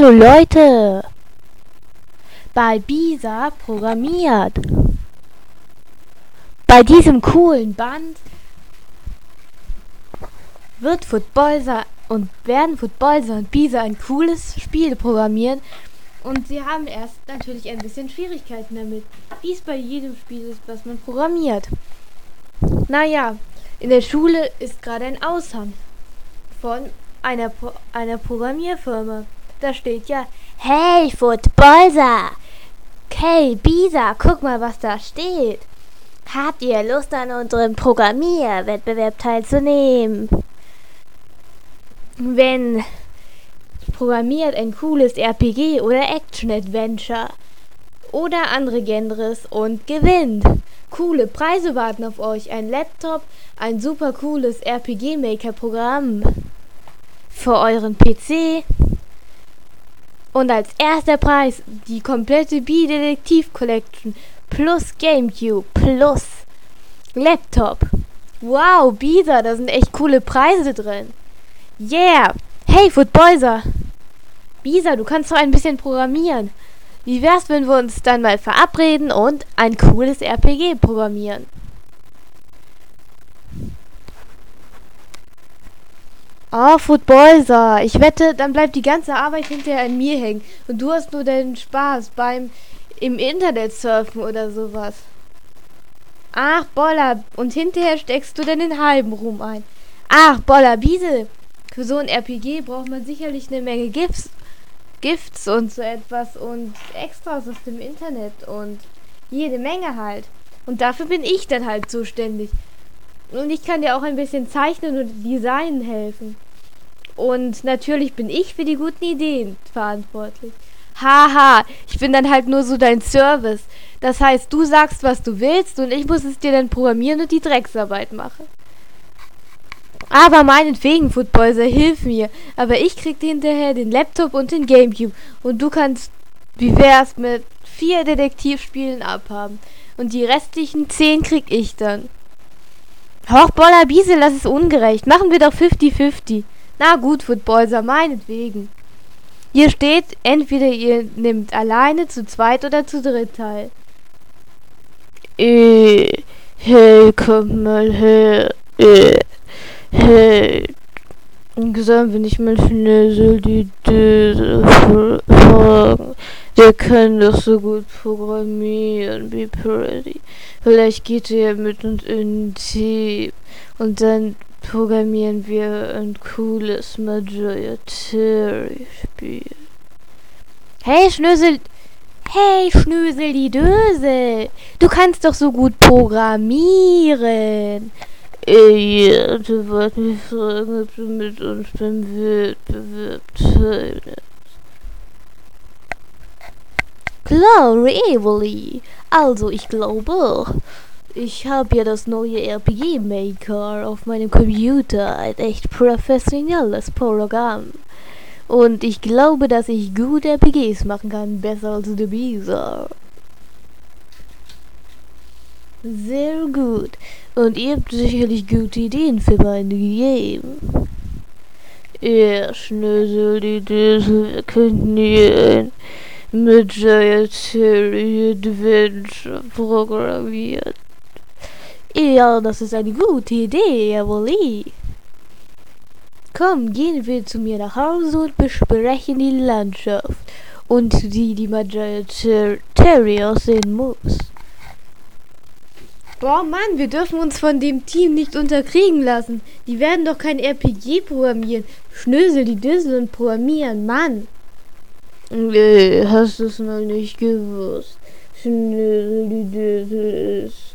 Hallo Leute! Bei Bisa programmiert. Bei diesem coolen Band wird Footballser und werden Footballser und Bisa ein cooles Spiel programmieren und sie haben erst natürlich ein bisschen Schwierigkeiten damit, wie es bei jedem Spiel ist, was man programmiert. Naja, in der Schule ist gerade ein Aushang von einer, Pro einer Programmierfirma. Da steht ja, hey Footballser, hey Bisa, guck mal, was da steht. Habt ihr Lust an unserem Programmierwettbewerb teilzunehmen? Wenn programmiert ein cooles RPG oder Action-Adventure oder andere Genres und gewinnt. Coole Preise warten auf euch. Ein Laptop, ein super cooles RPG-Maker-Programm für euren PC. Und als erster Preis die komplette B-Detektiv Collection plus GameCube plus Laptop. Wow, Bisa, da sind echt coole Preise drin. Yeah! Hey, Footboyser! Bisa, du kannst doch ein bisschen programmieren. Wie wär's, wenn wir uns dann mal verabreden und ein cooles RPG programmieren? Oh, Footballser. Ich wette, dann bleibt die ganze Arbeit hinterher an mir hängen. Und du hast nur deinen Spaß beim im Internet surfen oder sowas. Ach, Boller. Und hinterher steckst du dann den halben Ruhm ein. Ach, Boller, Biesel. Für so ein RPG braucht man sicherlich eine Menge Gifts, Gifts und so etwas und Extras aus dem Internet und jede Menge halt. Und dafür bin ich dann halt zuständig. Und ich kann dir auch ein bisschen zeichnen und designen helfen. Und natürlich bin ich für die guten Ideen verantwortlich. Haha, ich bin dann halt nur so dein Service. Das heißt, du sagst, was du willst und ich muss es dir dann programmieren und die Drecksarbeit machen. Aber meinetwegen, Footballser, hilf mir. Aber ich krieg hinterher den Laptop und den Gamecube. Und du kannst, wie wär's mit vier Detektivspielen abhaben. Und die restlichen zehn krieg ich dann. Hochboller Biesel, das ist ungerecht. Machen wir doch 50-50. Na gut, Footballser, meinetwegen. Hier steht, entweder ihr nehmt alleine, zu zweit oder zu dritt teil. Äh, hey, komm mal her. Äh, hey. Sollen wir nicht mal schnell die Döse fragen? Der kann doch so gut programmieren wie Pretty. Vielleicht geht er mit uns in ein Team und dann programmieren wir ein cooles Majority-Spiel. Hey, Schnösel! Hey, Schnösel, die Dösel! Du kannst doch so gut programmieren! Ey, ja, du wolltest mich fragen, ob du mit uns beim Wettbewerb teilnimmst. Klar, really. Also, ich glaube, ich habe ja das neue RPG Maker auf meinem Computer, ein echt professionelles Programm. Und ich glaube, dass ich gut RPGs machen kann, besser als der Bisa. Sehr gut. Und ihr habt sicherlich gute Ideen für meine Game. Ja, Schnösel, die Düsel, könnten mit Dietary Adventure programmiert. Ja, das ist eine gute Idee, jawohl. Komm, gehen wir zu mir nach Hause und besprechen die Landschaft und die die Magier Terry aussehen muss. Boah, Mann, wir dürfen uns von dem Team nicht unterkriegen lassen. Die werden doch kein RPG programmieren. Schnösel die Düssel und programmieren, Mann. Nee, hast du es noch nicht gewusst. Düssel ist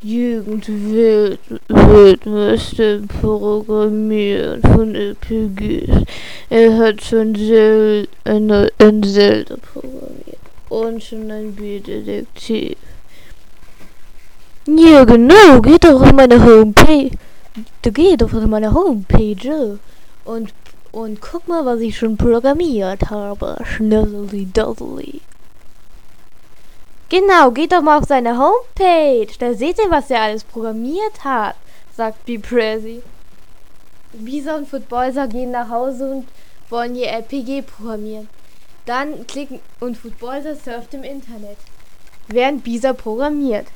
Jugendwild Wildmeister Programmieren von RPGs. Er hat schon Zel eine, ein Zelda programmiert und schon ein B-Detektiv. Ja, genau, geht doch auf meine Homepage. Du gehst doch auf meine Homepage und, und guck mal, was ich schon programmiert habe. Schnuzzly Duzzly. Genau, geht doch mal auf seine Homepage. Da seht ihr, was er alles programmiert hat, sagt B. Prezi. Bisa und Footballser gehen nach Hause und wollen ihr RPG programmieren. Dann klicken und Footballer surft im Internet. Während Bisa programmiert.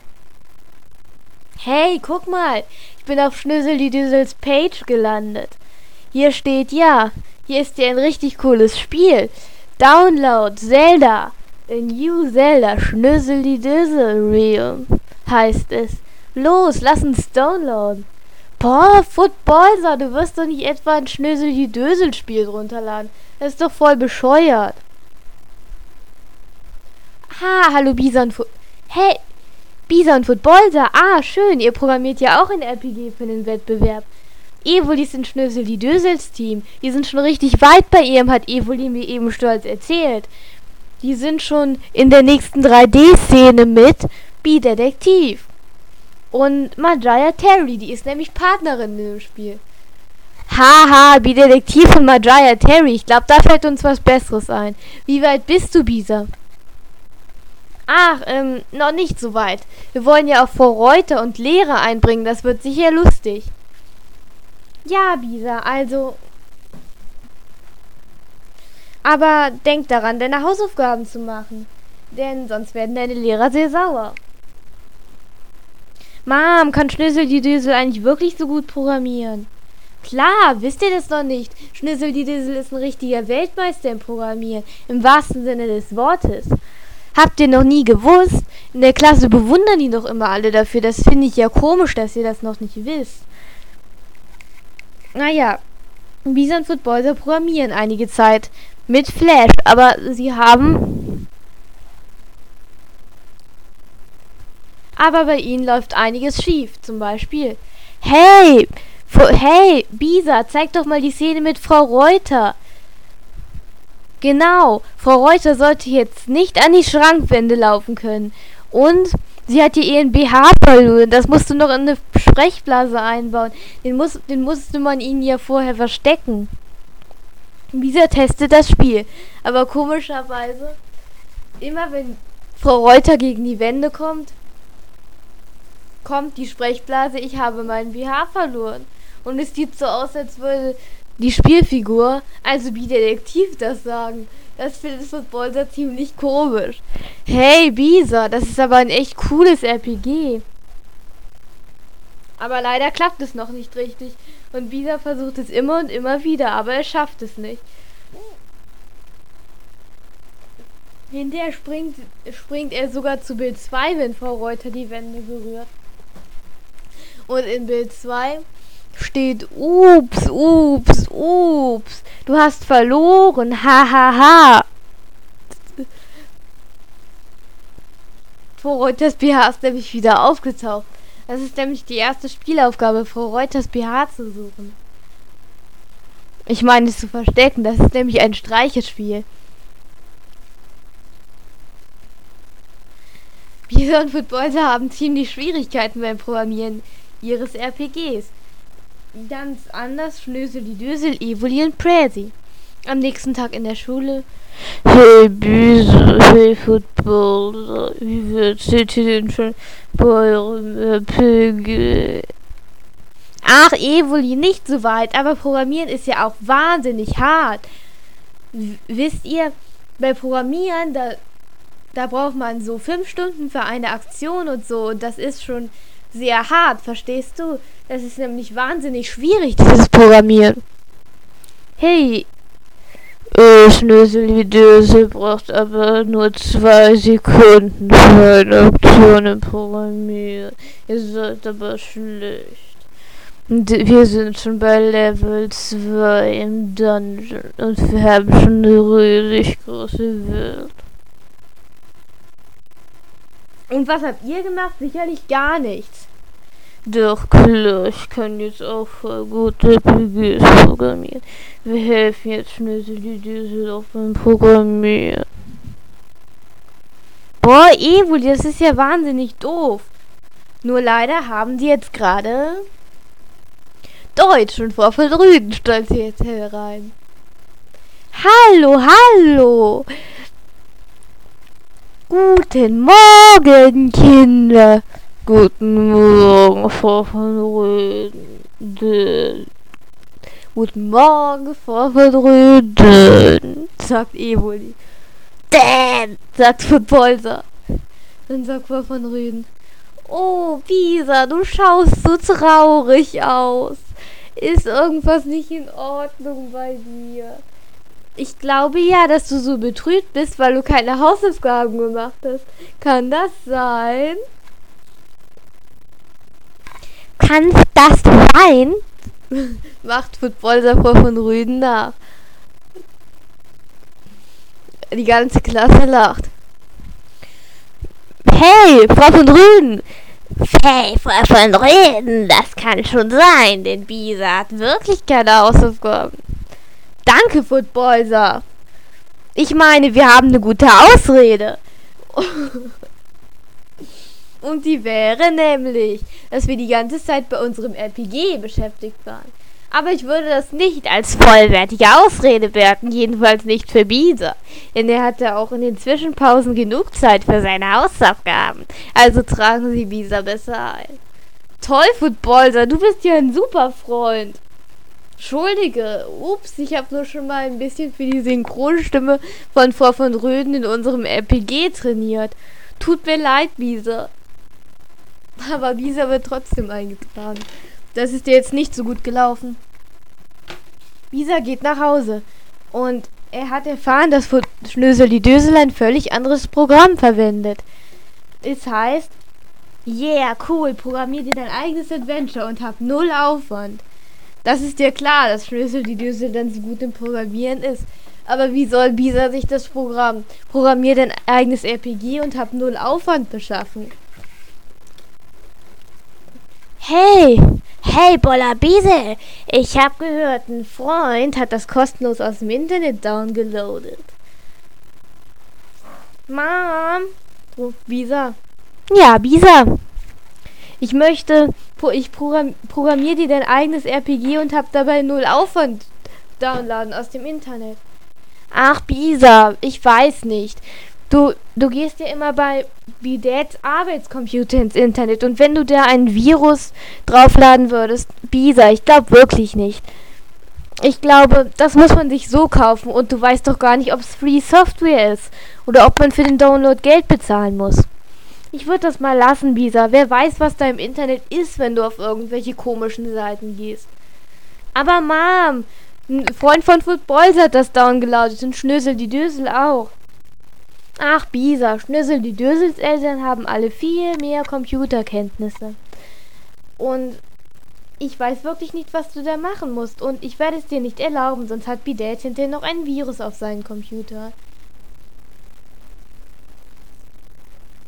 Hey, guck mal, ich bin auf Schnüssel die Düsels Page gelandet. Hier steht ja, hier ist ja ein richtig cooles Spiel. Download Zelda. A New Zelda Schnüssel die Düsel Realm heißt es. Los, lass uns downloaden. Boah, Footballer, du wirst doch nicht etwa ein Schnösel die Dösel Spiel runterladen. Das ist doch voll bescheuert. Ha, hallo Bison. Hey, Bison Footballer. Ah, schön. Ihr programmiert ja auch ein RPG für den Wettbewerb. Evoli in Schnösel die Dösels Team. Die sind schon richtig weit bei ihrem, hat Evoli mir eben stolz erzählt. Die sind schon in der nächsten 3D-Szene mit Bi-Detektiv. Und Majaya Terry, die ist nämlich Partnerin in dem Spiel. Haha, Bi-Detektiv von Majaya Terry. Ich glaube, da fällt uns was Besseres ein. Wie weit bist du, Bisa? Ach, ähm, noch nicht so weit. Wir wollen ja auch Reuter und Lehrer einbringen. Das wird sicher lustig. Ja, Bisa, also. Aber denk daran, deine Hausaufgaben zu machen. Denn sonst werden deine Lehrer sehr sauer. Mom, kann Schnüssel die Düsel eigentlich wirklich so gut programmieren? Klar, wisst ihr das noch nicht? Schnüssel die Düsel ist ein richtiger Weltmeister im Programmieren, im wahrsten Sinne des Wortes. Habt ihr noch nie gewusst? In der Klasse bewundern die doch immer alle dafür. Das finde ich ja komisch, dass ihr das noch nicht wisst. Naja, Bison Footballer programmieren einige Zeit mit Flash, aber sie haben aber bei ihnen läuft einiges schief. Zum Beispiel, hey, hey, Bisa, zeig doch mal die Szene mit Frau Reuter. Genau, Frau Reuter sollte jetzt nicht an die Schrankwände laufen können. Und sie hat ihr ihren BH verloren. Das musst du noch in eine Sprechblase einbauen. Den, muss, den musste man ihnen ja vorher verstecken. Bisa testet das Spiel. Aber komischerweise, immer wenn Frau Reuter gegen die Wände kommt, kommt die Sprechblase, ich habe meinen BH verloren. Und es sieht so aus, als würde die Spielfigur, also wie Detektiv das sagen. Das findet das Footballer ziemlich komisch. Hey Bisa, das ist aber ein echt cooles RPG. Aber leider klappt es noch nicht richtig. Und Bisa versucht es immer und immer wieder, aber er schafft es nicht. Hinterher springt, springt er sogar zu Bild 2, wenn Frau Reuter die Wände berührt. Und in Bild 2 steht Ups, ups, ups. Du hast verloren. Ha ha ha. Frau Reuters BH ist nämlich wieder aufgetaucht. Das ist nämlich die erste Spielaufgabe, Frau Reuters BH zu suchen. Ich meine es zu verstecken, das ist nämlich ein Streichespiel. Bieser und Footballer haben ziemlich Schwierigkeiten beim Programmieren ihres RPGs. Ganz anders Schnösel die Dösel, Evoli und Prezi. Am nächsten Tag in der Schule. Hey Büse, hey Football, wie wird seht ihr denn schon bei? Ach, Evoli, nicht so weit, aber Programmieren ist ja auch wahnsinnig hart. Wisst ihr, bei Programmieren, da, da braucht man so fünf Stunden für eine Aktion und so, und das ist schon sehr hart, verstehst du? Das ist nämlich wahnsinnig schwierig, dieses Programmieren. Hey, äh, Schnösel Dösel braucht aber nur zwei Sekunden für eine Aktion im Programmieren. Ihr seid aber schlecht. Wir sind schon bei Level 2 im Dungeon und wir haben schon eine riesig große Welt. Und was habt ihr gemacht? Sicherlich gar nichts. Doch klar, ich kann jetzt auch voll gut RPGs programmieren. Wir helfen jetzt Schnösel die Düsel auf Programmieren. Boah, Evoli, das ist ja wahnsinnig doof. Nur leider haben die jetzt gerade Deutsch und von Rügen stand sie jetzt herein. Hallo, hallo. Guten Morgen, Kinder. Guten Morgen, Frau von Röden. Guten Morgen, Frau von Röden, sagt Evoli. denn? sagt Footballser. Dann sagt Frau von Rüden. Oh, Bisa, du schaust so traurig aus. Ist irgendwas nicht in Ordnung bei dir? Ich glaube ja, dass du so betrübt bist, weil du keine Hausaufgaben gemacht hast. Kann das sein? Kann das sein? Macht Footballser vor von Rüden nach. Die ganze Klasse lacht. Hey, Frau von Rüden! Hey, Frau von Rüden, das kann schon sein, denn Bisa hat wirklich keine Hausaufgaben. Danke, Footballser. Ich meine, wir haben eine gute Ausrede. Und die wäre nämlich, dass wir die ganze Zeit bei unserem RPG beschäftigt waren. Aber ich würde das nicht als vollwertige Ausrede werten, jedenfalls nicht für Bisa. Denn er hatte auch in den Zwischenpausen genug Zeit für seine Hausaufgaben. Also tragen Sie Bisa besser ein. Toll, Footballser, du bist ja ein super Freund. Entschuldige, ups, ich habe nur schon mal ein bisschen für die Synchronstimme von Frau von Röden in unserem RPG trainiert. Tut mir leid, Bisa. Aber Bisa wird trotzdem eingetragen. Das ist dir jetzt nicht so gut gelaufen. Bisa geht nach Hause und er hat erfahren, dass Schnöseli Dösel ein völlig anderes Programm verwendet. Es heißt, yeah, cool, programmier dir dein eigenes Adventure und hab null Aufwand. Das ist dir klar, dass Schnöseli Dösel dann so gut im Programmieren ist. Aber wie soll Bisa sich das Programm programmier dein eigenes RPG und hab null Aufwand beschaffen? Hey, hey Bolla Biesel, ich hab gehört, ein Freund hat das kostenlos aus dem Internet downgeloadet. Mom, ruft Bisa. Ja, Bisa. Ich möchte, ich programmiere dir dein eigenes RPG und hab dabei null Aufwand downladen aus dem Internet. Ach, Bisa, ich weiß nicht. Du, du gehst ja immer bei Bidets Arbeitscomputer ins Internet und wenn du da ein Virus draufladen würdest, Bisa, ich glaube wirklich nicht. Ich glaube, das muss man sich so kaufen und du weißt doch gar nicht, ob es Free Software ist oder ob man für den Download Geld bezahlen muss. Ich würde das mal lassen, Bisa. Wer weiß, was da im Internet ist, wenn du auf irgendwelche komischen Seiten gehst. Aber Mom, ein Freund von Footballs hat das downgeloadet und Schnösel die Dösel auch. Ach, Bisa, Schnüssel, die Döselseltern haben alle viel mehr Computerkenntnisse. Und ich weiß wirklich nicht, was du da machen musst. Und ich werde es dir nicht erlauben, sonst hat Bidet hinterher noch ein Virus auf seinen Computer.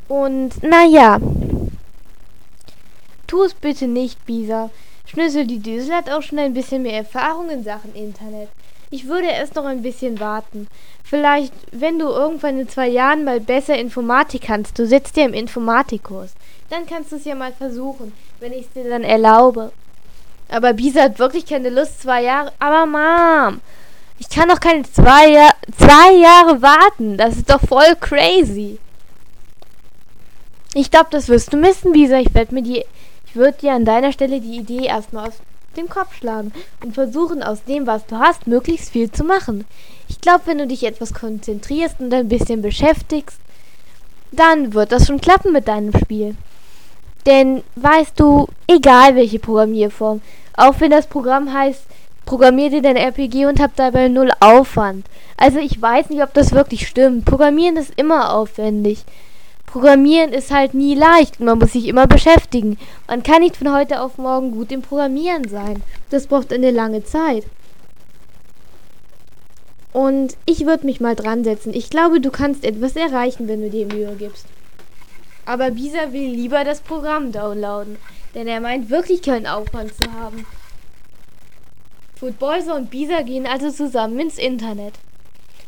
Und naja. Tu es bitte nicht, Bisa. Schnüssel die Düsel hat auch schon ein bisschen mehr Erfahrung in Sachen Internet. Ich würde erst noch ein bisschen warten. Vielleicht, wenn du irgendwann in zwei Jahren mal besser Informatik kannst, du sitzt ja im Informatikkurs, dann kannst du es ja mal versuchen, wenn ich es dir dann erlaube. Aber Bisa hat wirklich keine Lust, zwei Jahre. Aber Mom, ich kann doch keine zwei, Jahr zwei Jahre warten. Das ist doch voll crazy. Ich glaube, das wirst du missen, Bisa. Ich werde mir die. Ich würde dir an deiner Stelle die Idee erstmal aus den Kopf schlagen und versuchen, aus dem, was du hast, möglichst viel zu machen. Ich glaube, wenn du dich etwas konzentrierst und ein bisschen beschäftigst, dann wird das schon klappen mit deinem Spiel. Denn weißt du, egal welche Programmierform, auch wenn das Programm heißt, programmier dir dein RPG und hab dabei null Aufwand. Also ich weiß nicht, ob das wirklich stimmt. Programmieren ist immer aufwendig. Programmieren ist halt nie leicht. Man muss sich immer beschäftigen. Man kann nicht von heute auf morgen gut im Programmieren sein. Das braucht eine lange Zeit. Und ich würde mich mal dran setzen. Ich glaube, du kannst etwas erreichen, wenn du dir Mühe gibst. Aber Bisa will lieber das Programm downloaden, denn er meint wirklich keinen Aufwand zu haben. Footballser und Bisa gehen also zusammen ins Internet.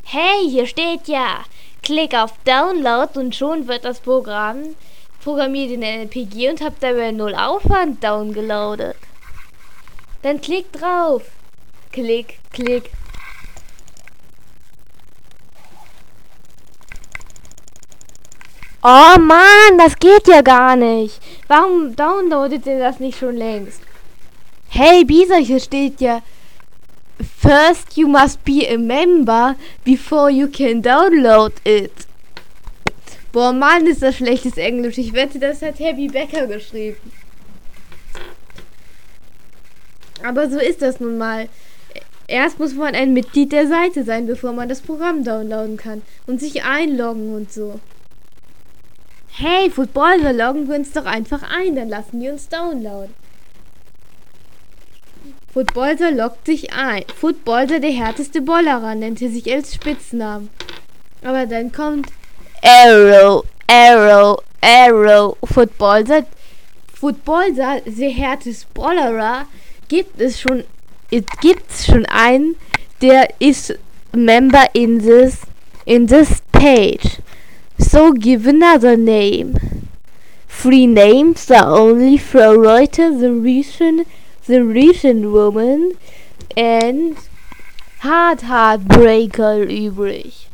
Hey, hier steht ja, Klick auf Download und schon wird das Programm programmiert in LPG und habt dabei null Aufwand downgeloadet. Dann klick drauf. Klick, klick. Oh Mann, das geht ja gar nicht. Warum downloadet ihr das nicht schon längst? Hey Bisa, hier steht ja First you must be a member before you can download it. Boah, Mann, ist das schlechtes Englisch. Ich wette, das hat Happy Becker geschrieben. Aber so ist das nun mal. Erst muss man ein Mitglied der Seite sein, bevor man das Programm downloaden kann. Und sich einloggen und so. Hey, Footballer, loggen wir uns doch einfach ein, dann lassen wir uns downloaden. Footballer loggt sich ein. Footballer, der härteste Bollerer, nennt er sich als Spitznamen. Aber dann kommt Arrow, Arrow, Arrow, Footballer. Footballer, der härteste Bollerer, gibt es schon, es gibt schon einen, der ist member in this, in this page. So give another name. Three names are only for Reuter, the recent, the recent woman and Hard Heartbreaker übrig.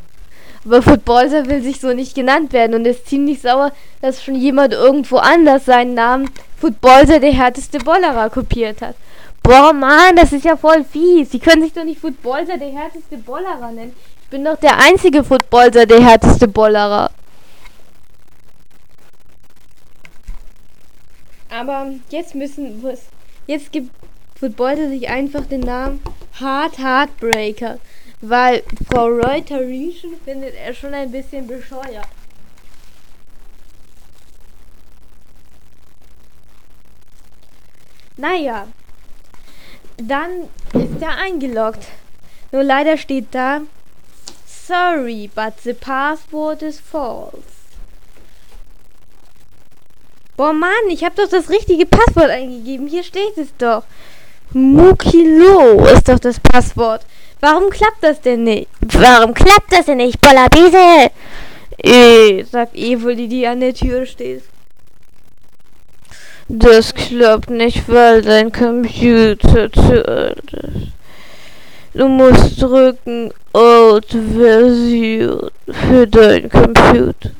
Aber Footballer will sich so nicht genannt werden und ist ziemlich sauer, dass schon jemand irgendwo anders seinen Namen Footballer der härteste Bollerer kopiert hat. Boah, Mann, das ist ja voll fies. Sie können sich doch nicht Footballer der härteste Bollerer nennen. Ich bin doch der einzige Footballer der härteste Bollerer. Aber jetzt müssen jetzt gibt Footballer sich einfach den Namen Hard Heartbreaker, weil Frau Reuter Rieschen findet er schon ein bisschen bescheuert. Naja, dann ist er eingeloggt. Nur leider steht da, sorry, but the password is false. Boah, Mann, ich habe doch das richtige Passwort eingegeben. Hier steht es doch. Mukilo ist doch das Passwort. Warum klappt das denn nicht? Warum klappt das denn nicht, Bollabese? Äh, sagt Evoli, die an der Tür steht. Das klappt nicht, weil dein Computer zu alt ist. Du musst drücken Alt Version für deinen Computer.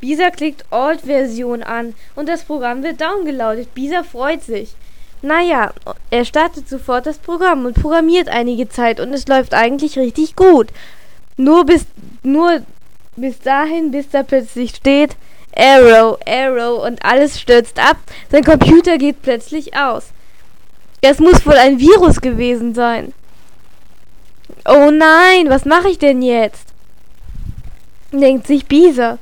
Bisa klickt Alt Version an und das Programm wird downgeloadet. Bisa freut sich. Naja, er startet sofort das Programm und programmiert einige Zeit und es läuft eigentlich richtig gut. Nur bis, nur bis dahin, bis da plötzlich steht, Arrow, Arrow und alles stürzt ab. Sein Computer geht plötzlich aus. Es muss wohl ein Virus gewesen sein. Oh nein, was mache ich denn jetzt? Denkt sich Bisa.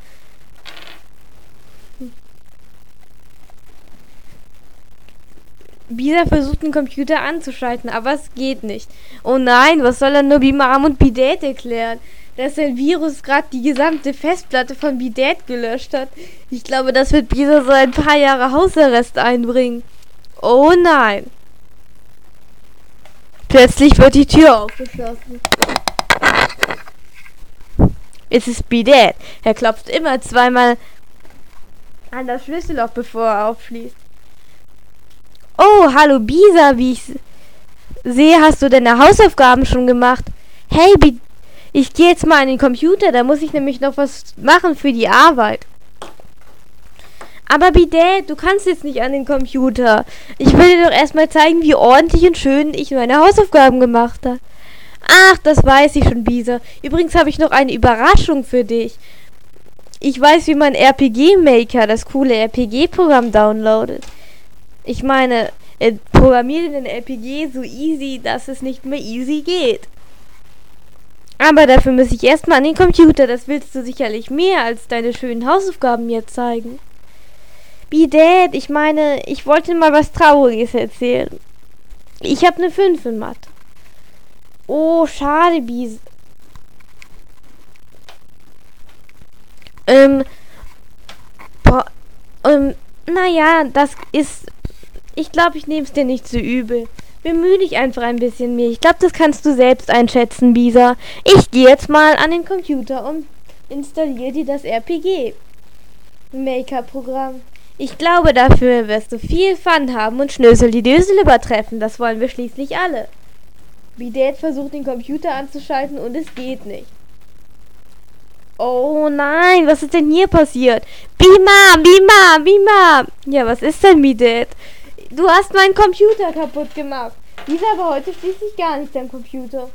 Bisa versucht den Computer anzuschalten, aber es geht nicht. Oh nein, was soll er nur Bimam und Bidet erklären? dass ein Virus gerade die gesamte Festplatte von Bidet gelöscht hat. Ich glaube, das wird Bisa so ein paar Jahre Hausarrest einbringen. Oh nein. Plötzlich wird die Tür aufgeschlossen. Es ist Bidet. Er klopft immer zweimal an das Schlüsselloch, bevor er aufschließt. Oh, hallo Bisa, wie ich sehe, hast du deine Hausaufgaben schon gemacht? Hey. Ich gehe jetzt mal an den Computer, da muss ich nämlich noch was machen für die Arbeit. Aber Bidet, du kannst jetzt nicht an den Computer. Ich will dir doch erstmal zeigen, wie ordentlich und schön ich meine Hausaufgaben gemacht habe. Ach, das weiß ich schon, Bisa. Übrigens habe ich noch eine Überraschung für dich. Ich weiß, wie man RPG Maker, das coole RPG-Programm, downloadet. Ich meine, äh, programmiere den RPG so easy, dass es nicht mehr easy geht. Aber dafür muss ich erstmal an den Computer. Das willst du sicherlich mehr als deine schönen Hausaufgaben mir zeigen. Wie Dad, ich meine, ich wollte mal was Trauriges erzählen. Ich habe eine 5 in Mathe. Oh, schade, Bies. Ähm, boah, ähm, naja, das ist. Ich glaube, ich nehme es dir nicht zu übel. Bemühe dich einfach ein bisschen mehr. Ich glaube, das kannst du selbst einschätzen, Bisa. Ich gehe jetzt mal an den Computer und installiere dir das RPG Maker-Programm. Ich glaube, dafür wirst du viel Fun haben und Schnösel die Dösel übertreffen. Das wollen wir schließlich alle. Bidet versucht den Computer anzuschalten und es geht nicht. Oh nein, was ist denn hier passiert? Bima, Bima, Bima. Ja, was ist denn, Bidet? Du hast meinen Computer kaputt gemacht. Dieser war heute schließlich gar nicht dein Computer.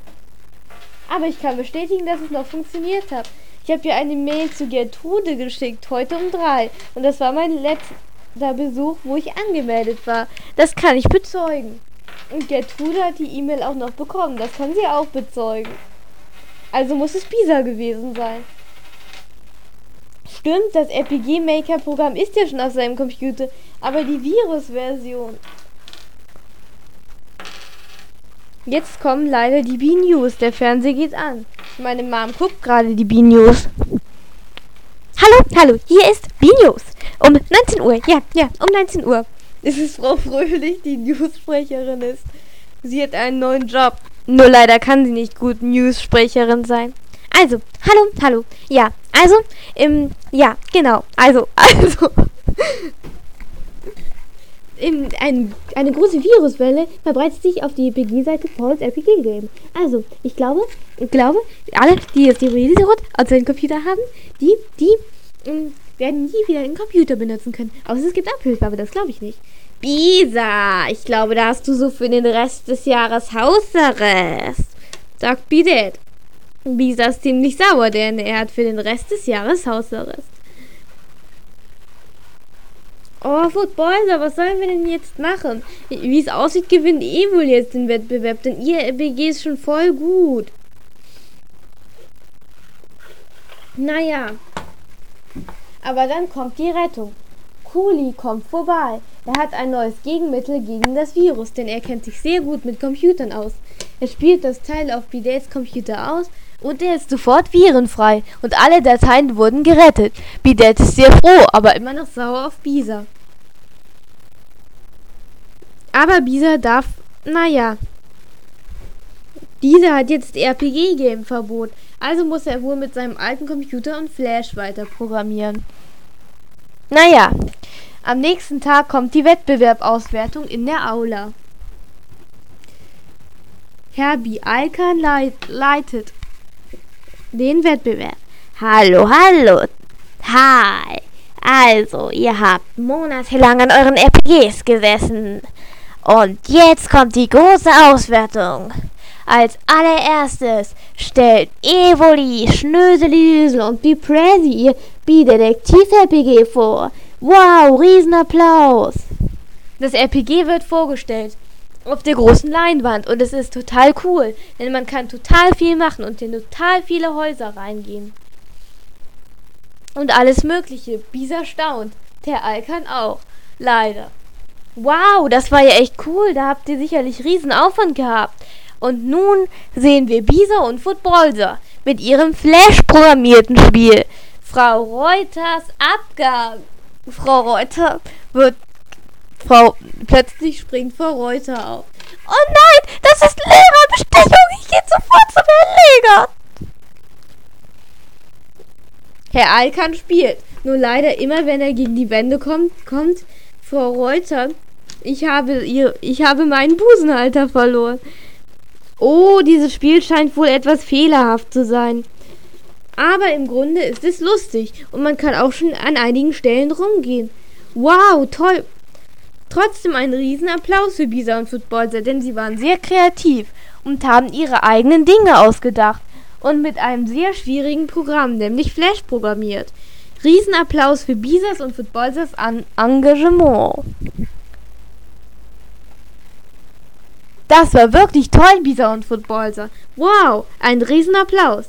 Aber ich kann bestätigen, dass es noch funktioniert hat. Ich habe dir eine Mail zu Gertrude geschickt, heute um drei. Und das war mein letzter Besuch, wo ich angemeldet war. Das kann ich bezeugen. Und Gertrude hat die E-Mail auch noch bekommen. Das kann sie auch bezeugen. Also muss es Bisa gewesen sein. Stimmt, das RPG Maker Programm ist ja schon auf seinem Computer, aber die Virus-Version. Jetzt kommen leider die B-News. Der Fernseher geht an. Meine Mom guckt gerade die B-News. Hallo, hallo, hier ist B-News. Um 19 Uhr, ja, ja, um 19 Uhr. Es ist Frau Fröhlich, die News-Sprecherin ist. Sie hat einen neuen Job. Nur leider kann sie nicht gut News-Sprecherin sein. Also, hallo, hallo. Ja, also, im, ja, genau. Also, also. in, ein, eine große Viruswelle verbreitet sich auf die RPG-Seite Pauls RPG Game. Also, ich glaube, ich glaube, alle, die jetzt die Release-Rot auf seinem Computer haben, die, die, ähm, werden nie wieder einen Computer benutzen können. Außer es gibt Abhilfe, aber das glaube ich nicht. Bisa, ich glaube, da hast du so für den Rest des Jahres Hausarrest. Sagt Bidet. Bisa ist ziemlich sauer, denn er hat für den Rest des Jahres Hausarrest. Oh, Footballer, was sollen wir denn jetzt machen? Wie es aussieht, gewinnt eh wohl jetzt den Wettbewerb, denn ihr RBG ist schon voll gut. Naja. Aber dann kommt die Rettung. Kuli kommt vorbei. Er hat ein neues Gegenmittel gegen das Virus, denn er kennt sich sehr gut mit Computern aus. Er spielt das Teil auf Bidets Computer aus und er ist sofort virenfrei und alle Dateien wurden gerettet. Bidet ist sehr froh, aber immer noch sauer auf Bisa. Aber Bisa darf, naja. Dieser hat jetzt RPG-Game-Verbot, also muss er wohl mit seinem alten Computer und Flash weiter programmieren. Naja, am nächsten Tag kommt die Wettbewerbauswertung in der Aula. Herbie Alkan leit leitet den Wettbewerb. Hallo, hallo. Hi. Also, ihr habt monatelang an euren RPGs gesessen. Und jetzt kommt die große Auswertung. Als allererstes stellt Evoli, Schnöselisel und Bipresi ihr Bi-Detektiv-RPG vor. Wow, Riesenapplaus! Das RPG wird vorgestellt auf der großen Leinwand und es ist total cool, denn man kann total viel machen und in total viele Häuser reingehen. Und alles Mögliche. Bisa staunt. Der Alkan auch. Leider. Wow, das war ja echt cool. Da habt ihr sicherlich riesen Aufwand gehabt. Und nun sehen wir Bisa und Footballser mit ihrem Flash-programmierten Spiel. Frau Reuters Abgang. Frau Reuter wird Frau, plötzlich springt Frau Reuter auf. Oh nein, das ist Lehrerbestechung. Ich gehe sofort zum Herrn Leger. Herr Alkan spielt. Nur leider immer, wenn er gegen die Wände kommt, kommt Frau Reuter. Ich habe ihr, ich habe meinen Busenhalter verloren. Oh, dieses Spiel scheint wohl etwas fehlerhaft zu sein. Aber im Grunde ist es lustig und man kann auch schon an einigen Stellen rumgehen. Wow, toll. Trotzdem ein Riesenapplaus für Bisa und Footballser, denn sie waren sehr kreativ und haben ihre eigenen Dinge ausgedacht und mit einem sehr schwierigen Programm, nämlich Flash, programmiert. Riesenapplaus für Bisas und Footballsers Engagement. Das war wirklich toll, Bisa und Footballser. Wow, ein Riesenapplaus.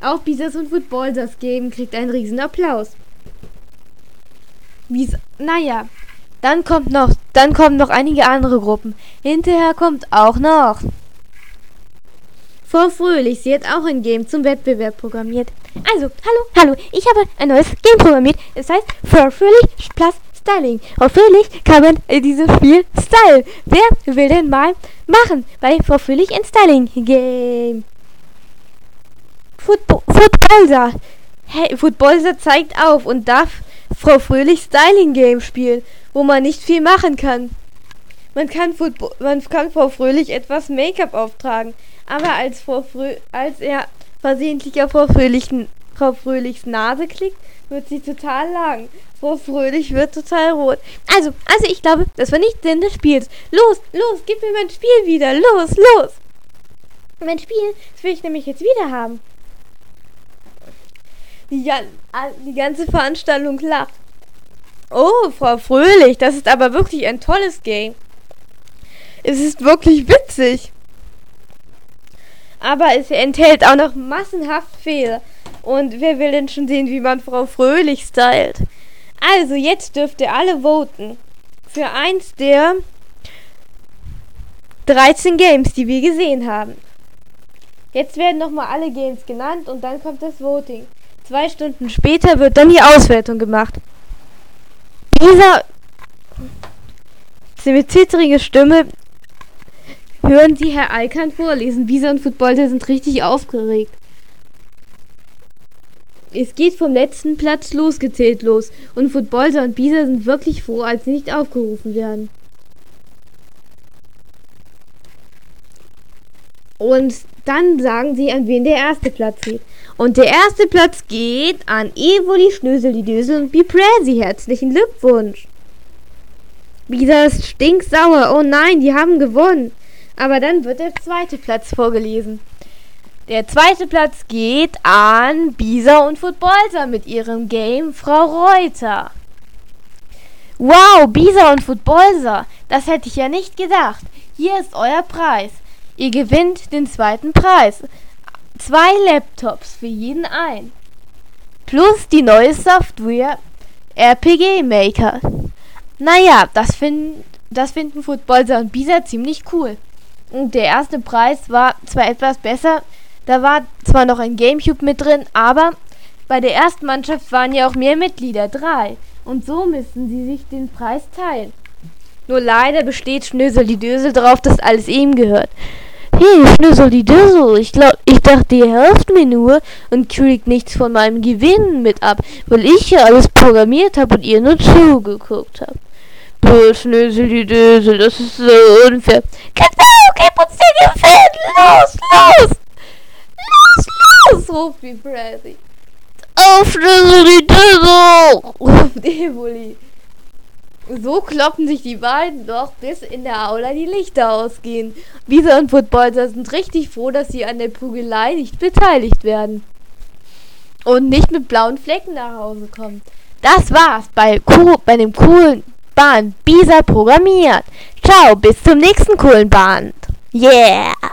Auch Bisas und Footballsers Game kriegt einen Riesenapplaus. Bis, naja, dann kommt noch, dann kommen noch einige andere Gruppen. Hinterher kommt auch noch. Frau Fröhlich, sie hat auch ein Game zum Wettbewerb programmiert. Also, hallo, hallo, ich habe ein neues Game programmiert. Es heißt Frau Fröhlich plus Styling. Frau Fröhlich kann man in diesem Spiel Style. Wer will denn mal machen bei Frau Fröhlich ein Styling Game? Football, Footballser. Hey, Footballser zeigt auf und darf Frau Fröhlich Styling Game spielen wo man nicht viel machen kann. Man kann, man kann Frau Fröhlich etwas Make-up auftragen, aber als, Frau Frö als er versehentlich auf Frau, Fröhlich, Frau Fröhlichs Nase klickt, wird sie total lang. Frau Fröhlich wird total rot. Also, also ich glaube, das war nicht Sinn des Spiels. Los, los, gib mir mein Spiel wieder. Los, los. Mein Spiel, das will ich nämlich jetzt wieder haben. Die, die ganze Veranstaltung lacht. Oh, Frau Fröhlich, das ist aber wirklich ein tolles Game. Es ist wirklich witzig. Aber es enthält auch noch massenhaft Fehler. Und wer will denn schon sehen, wie man Frau Fröhlich stylt? Also, jetzt dürft ihr alle voten. Für eins der 13 Games, die wir gesehen haben. Jetzt werden nochmal alle Games genannt und dann kommt das Voting. Zwei Stunden später wird dann die Auswertung gemacht. Dieser mit zittrige Stimme hören Sie Herr Alkan vorlesen. Bisa und Footballer sind richtig aufgeregt. Es geht vom letzten Platz losgezählt los und Footballer und Bisa sind wirklich froh, als sie nicht aufgerufen werden. Und dann sagen sie, an wen der erste Platz geht. Und der erste Platz geht an Evoli, Schnösel, Dösel und Bipresi. Herzlichen Glückwunsch. Bisa ist stinksauer. Oh nein, die haben gewonnen. Aber dann wird der zweite Platz vorgelesen. Der zweite Platz geht an Bisa und Footballser mit ihrem Game Frau Reuter. Wow, Bisa und Footballser, das hätte ich ja nicht gedacht. Hier ist euer Preis. Ihr gewinnt den zweiten Preis. Zwei Laptops für jeden ein. Plus die neue Software RPG Maker. Naja, das, find, das finden Footballser und Bisa ziemlich cool. Und der erste Preis war zwar etwas besser, da war zwar noch ein Gamecube mit drin, aber bei der ersten Mannschaft waren ja auch mehr Mitglieder, drei. Und so müssen sie sich den Preis teilen. Nur leider besteht Schnösel die Dösel darauf, dass alles ihm gehört. Hey, Schnüssel die Düssel, ich glaub, ich dachte, ihr helft mir nur und kriegt nichts von meinem Gewinn mit ab, weil ich ja alles programmiert habe und ihr nur zugeguckt habt. Boah, Schnüssel die Düssel, das ist so unfair. Genau, gib uns den Gewinn, los, los! Los, los, ruft wie Freddy. Auf, Schnüssel die Düssel, ruft Evoli. So kloppen sich die beiden doch, bis in der Aula die Lichter ausgehen. Bisa und Footballer sind richtig froh, dass sie an der Prügelei nicht beteiligt werden. Und nicht mit blauen Flecken nach Hause kommen. Das war's bei, bei dem coolen Band Bisa programmiert. Ciao, bis zum nächsten coolen Band. Yeah!